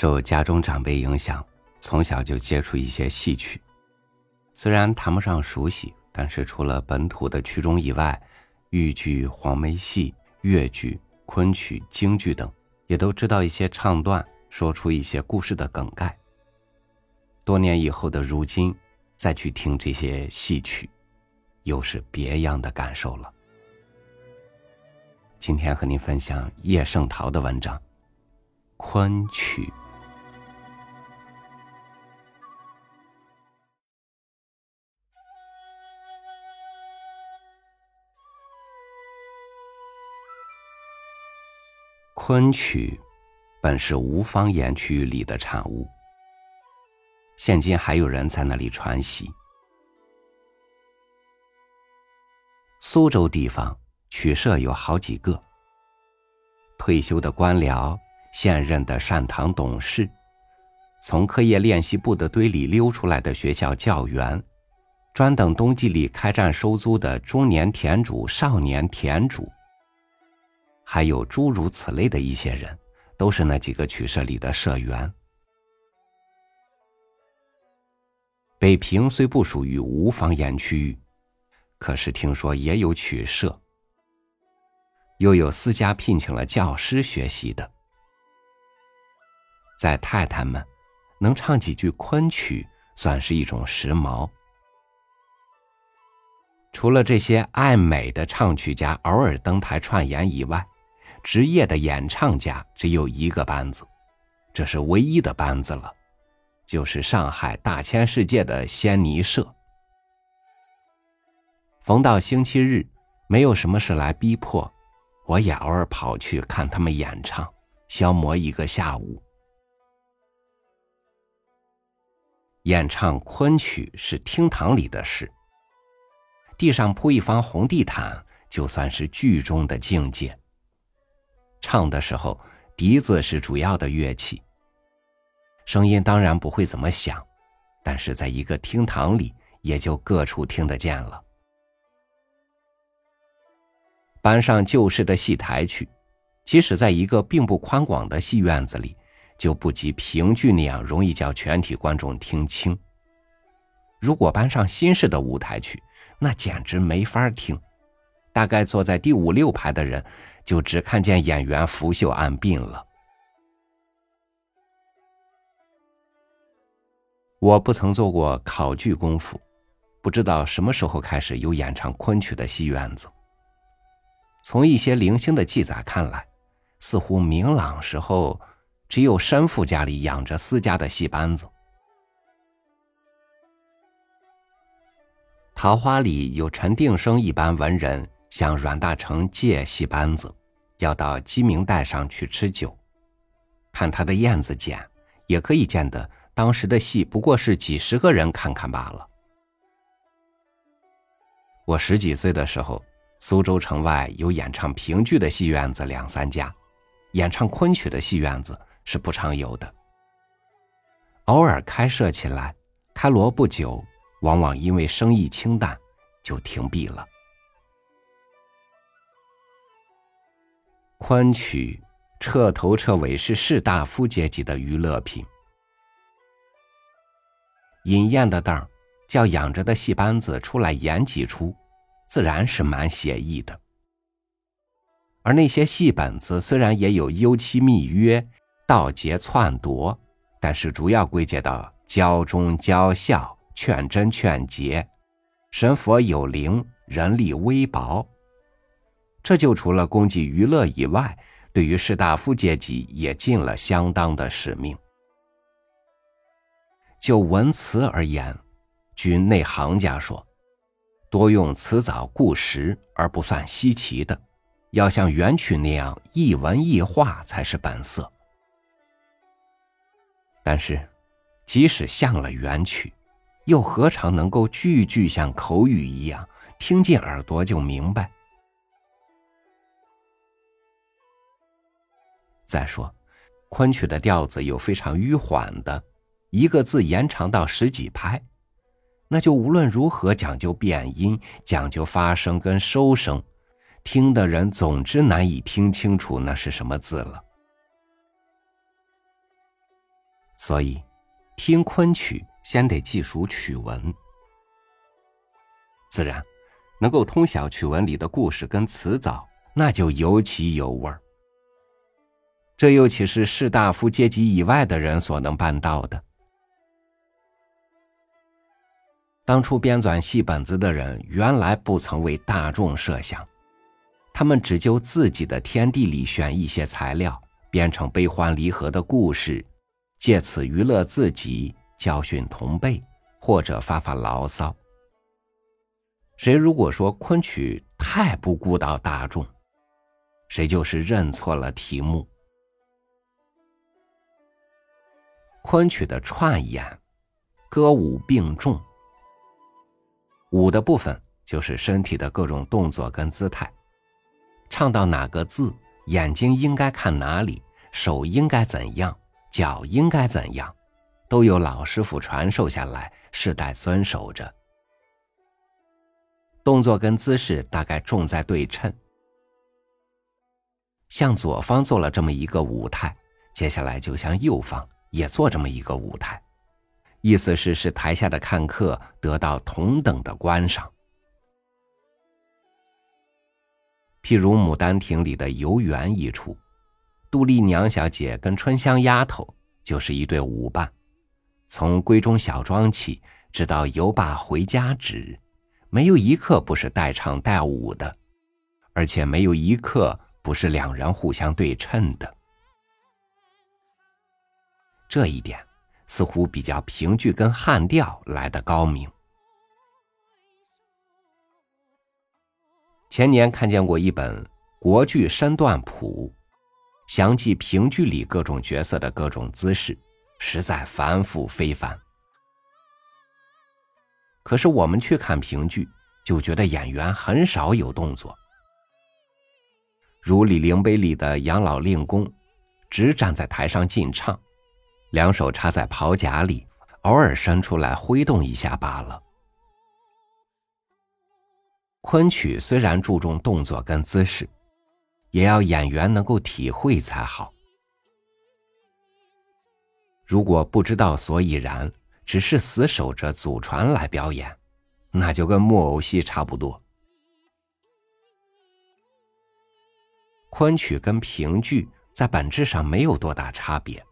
受家中长辈影响，从小就接触一些戏曲。虽然谈不上熟悉，但是除了本土的曲种以外，豫剧、黄梅戏、越剧、昆曲、京剧等，也都知道一些唱段，说出一些故事的梗概。多年以后的如今，再去听这些戏曲，又是别样的感受了。今天和您分享叶圣陶的文章《昆曲》。昆曲本是吴方言区域里的产物，现今还有人在那里传习。苏州地方曲社有好几个，退休的官僚、现任的善堂董事、从课业练习部的堆里溜出来的学校教员，专等冬季里开战收租的中年田主、少年田主。还有诸如此类的一些人，都是那几个曲社里的社员。北平虽不属于吴方言区域，可是听说也有曲社，又有私家聘请了教师学习的。在太太们，能唱几句昆曲，算是一种时髦。除了这些爱美的唱曲家偶尔登台串演以外，职业的演唱家只有一个班子，这是唯一的班子了，就是上海大千世界的仙尼社。逢到星期日，没有什么事来逼迫，我也偶尔跑去看他们演唱，消磨一个下午。演唱昆曲是厅堂里的事，地上铺一方红地毯，就算是剧中的境界。唱的时候，笛子是主要的乐器。声音当然不会怎么响，但是在一个厅堂里，也就各处听得见了。搬上旧式的戏台去，即使在一个并不宽广的戏院子里，就不及评剧那样容易叫全体观众听清。如果搬上新式的舞台去，那简直没法听。大概坐在第五六排的人。就只看见演员拂袖按鬓了。我不曾做过考据功夫，不知道什么时候开始有演唱昆曲的戏院子。从一些零星的记载看来，似乎明朗时候只有山父家里养着私家的戏班子。桃花里有陈定生一般文人向阮大铖借戏班子。要到鸡鸣带上去吃酒，看他的燕子剪，也可以见得当时的戏不过是几十个人看看罢了。我十几岁的时候，苏州城外有演唱评剧的戏院子两三家，演唱昆曲的戏院子是不常有的。偶尔开设起来，开锣不久，往往因为生意清淡，就停闭了。昆曲彻头彻尾是士大夫阶级的娱乐品。饮宴的当叫养着的戏班子出来演几出，自然是蛮写意的。而那些戏本子虽然也有幽期密约、盗劫篡夺，但是主要归结到教忠教孝、劝真劝节、神佛有灵、人力微薄。这就除了供给娱乐以外，对于士大夫阶级也尽了相当的使命。就文辞而言，据内行家说，多用辞藻固实而不算稀奇的，要像元曲那样一文一画才是本色。但是，即使像了元曲，又何尝能够句句像口语一样，听进耳朵就明白？再说，昆曲的调子有非常迂缓的，一个字延长到十几拍，那就无论如何讲究变音，讲究发声跟收声，听的人总之难以听清楚那是什么字了。所以听昆曲先得记熟曲文，自然能够通晓曲文里的故事跟词藻，那就尤其有味儿。这又岂是士大夫阶级以外的人所能办到的？当初编纂戏本子的人，原来不曾为大众设想，他们只就自己的天地里选一些材料，编成悲欢离合的故事，借此娱乐自己，教训同辈，或者发发牢骚。谁如果说昆曲太不顾到大众，谁就是认错了题目。昆曲的串演，歌舞并重。舞的部分就是身体的各种动作跟姿态，唱到哪个字，眼睛应该看哪里，手应该怎样，脚应该怎样，都有老师傅传授下来，世代遵守着。动作跟姿势大概重在对称，向左方做了这么一个舞台，接下来就向右方也做这么一个舞台。意思是使台下的看客得到同等的观赏。譬如《牡丹亭》里的游园一出，杜丽娘小姐跟春香丫头就是一对舞伴，从闺中小庄起，直到游罢回家止，没有一刻不是带唱带舞的，而且没有一刻不是两人互相对称的。这一点。似乎比较评剧跟汉调来的高明。前年看见过一本国剧身段谱，详记评剧里各种角色的各种姿势，实在繁复非凡。可是我们去看评剧，就觉得演员很少有动作，如《李陵碑》里的杨老令公，只站在台上进唱。两手插在袍夹里，偶尔伸出来挥动一下罢了。昆曲虽然注重动作跟姿势，也要演员能够体会才好。如果不知道所以然，只是死守着祖传来表演，那就跟木偶戏差不多。昆曲跟评剧在本质上没有多大差别。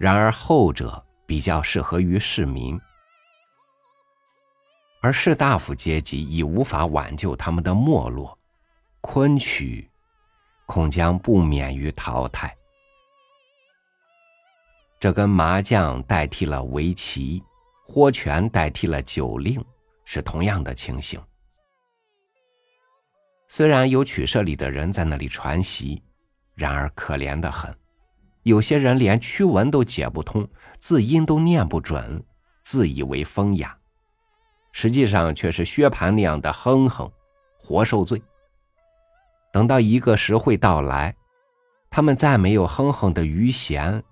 然而后者比较适合于市民，而士大夫阶级已无法挽救他们的没落，昆曲恐将不免于淘汰。这跟麻将代替了围棋，豁拳代替了酒令是同样的情形。虽然有曲社里的人在那里传习，然而可怜的很。有些人连曲文都解不通，字音都念不准，自以为风雅，实际上却是薛蟠那样的哼哼，活受罪。等到一个时会到来，他们再没有哼哼的余弦，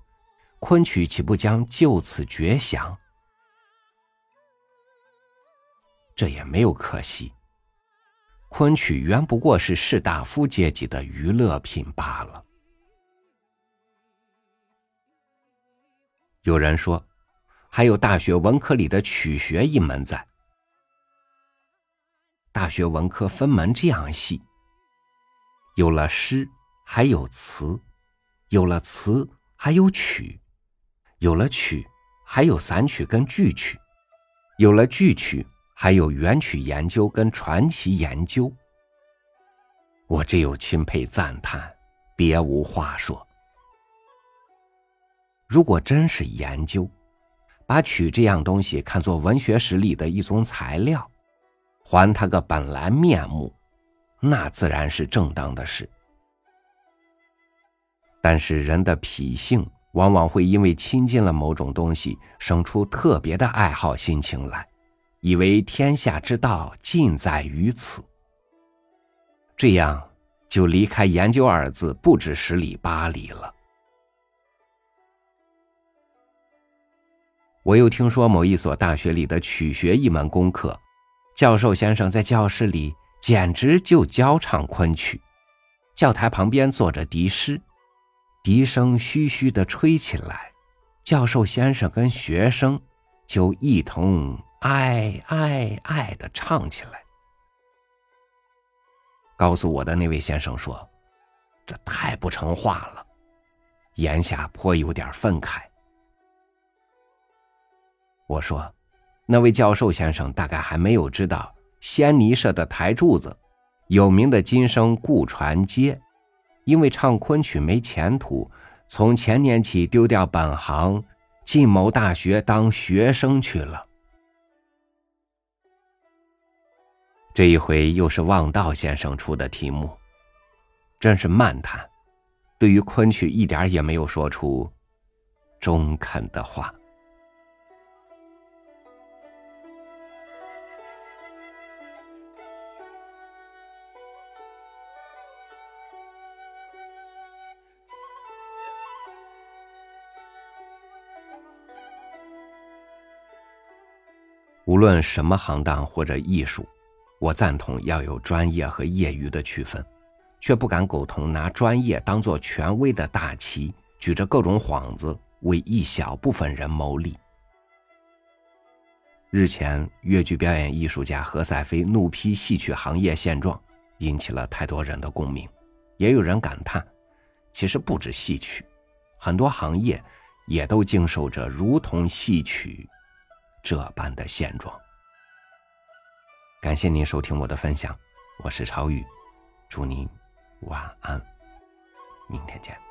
昆曲岂不将就此绝响？这也没有可惜，昆曲原不过是士大夫阶级的娱乐品罢了。有人说，还有大学文科里的曲学一门在。大学文科分门这样细，有了诗，还有词；有了词，还有曲；有了曲，还有散曲跟剧曲；有了剧曲，还有元曲研究跟传奇研究。我只有钦佩赞叹，别无话说。如果真是研究，把曲这样东西看作文学史里的一种材料，还它个本来面目，那自然是正当的事。但是人的脾性往往会因为亲近了某种东西，生出特别的爱好心情来，以为天下之道尽在于此。这样就离开“研究”二字不止十里八里了。我又听说某一所大学里的曲学一门功课，教授先生在教室里简直就教唱昆曲，教台旁边坐着笛师，笛声嘘嘘的吹起来，教授先生跟学生就一同爱爱爱的唱起来。告诉我的那位先生说：“这太不成话了。”言下颇有点愤慨。我说：“那位教授先生大概还没有知道，仙尼社的台柱子，有名的金声顾传阶，因为唱昆曲没前途，从前年起丢掉本行，进某大学当学生去了。这一回又是望道先生出的题目，真是漫谈，对于昆曲一点也没有说出中肯的话。”无论什么行当或者艺术，我赞同要有专业和业余的区分，却不敢苟同拿专业当做权威的大旗，举着各种幌子为一小部分人谋利。日前，越剧表演艺术家何赛飞怒批戏曲行业现状，引起了太多人的共鸣。也有人感叹，其实不止戏曲，很多行业也都经受着如同戏曲。这般的现状。感谢您收听我的分享，我是超宇，祝您晚安，明天见。